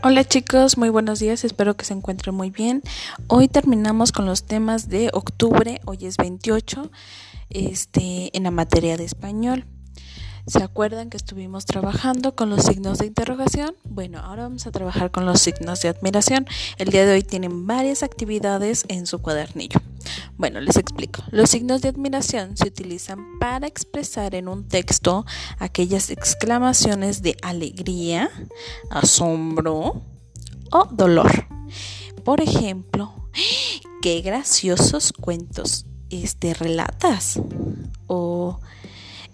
Hola chicos, muy buenos días, espero que se encuentren muy bien. Hoy terminamos con los temas de octubre, hoy es 28, este, en la materia de español. ¿Se acuerdan que estuvimos trabajando con los signos de interrogación? Bueno, ahora vamos a trabajar con los signos de admiración. El día de hoy tienen varias actividades en su cuadernillo. Bueno, les explico. Los signos de admiración se utilizan para expresar en un texto aquellas exclamaciones de alegría, asombro o dolor. Por ejemplo, qué graciosos cuentos este relatas o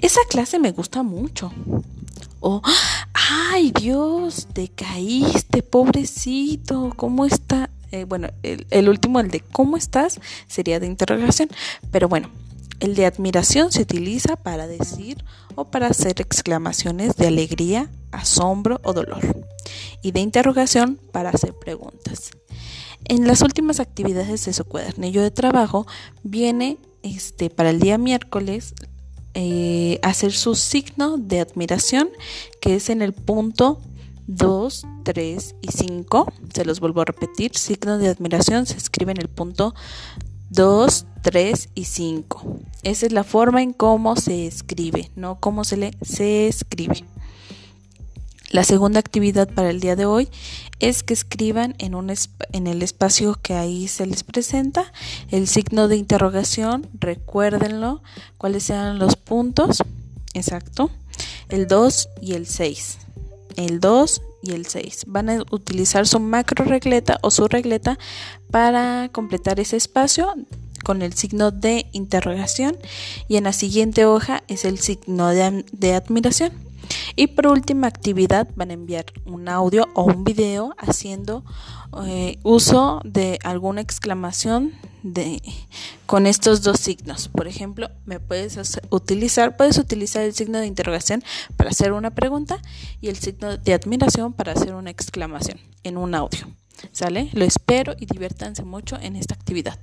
esa clase me gusta mucho. O, ay Dios, te caíste, pobrecito, ¿cómo está? Eh, bueno, el, último, el de ¿cómo estás? sería de interrogación. Pero bueno, el de admiración se utiliza para decir o para hacer exclamaciones de alegría, asombro o dolor. Y de interrogación para hacer preguntas. En las últimas actividades de su cuadernillo de trabajo viene este para el día miércoles eh, hacer su signo de admiración, que es en el punto 2, 3 y 5. Se los vuelvo a repetir. Signo de admiración se escribe en el punto 2, 3 y 5. Esa es la forma en cómo se escribe, no cómo se lee, se escribe. La segunda actividad para el día de hoy es que escriban en, un en el espacio que ahí se les presenta el signo de interrogación, recuérdenlo, cuáles sean los puntos, exacto, el 2 y el 6. El 2 y el 6. Van a utilizar su macro regleta o su regleta para completar ese espacio con el signo de interrogación y en la siguiente hoja es el signo de, admiración. Y por última actividad van a enviar un audio o un video haciendo eh, uso de alguna exclamación de, con estos dos signos. Por ejemplo, me puedes utilizar, puedes utilizar el signo de interrogación para hacer una pregunta y el signo de admiración para hacer una exclamación en un audio. ¿Sale? Lo espero y diviértanse mucho en esta actividad.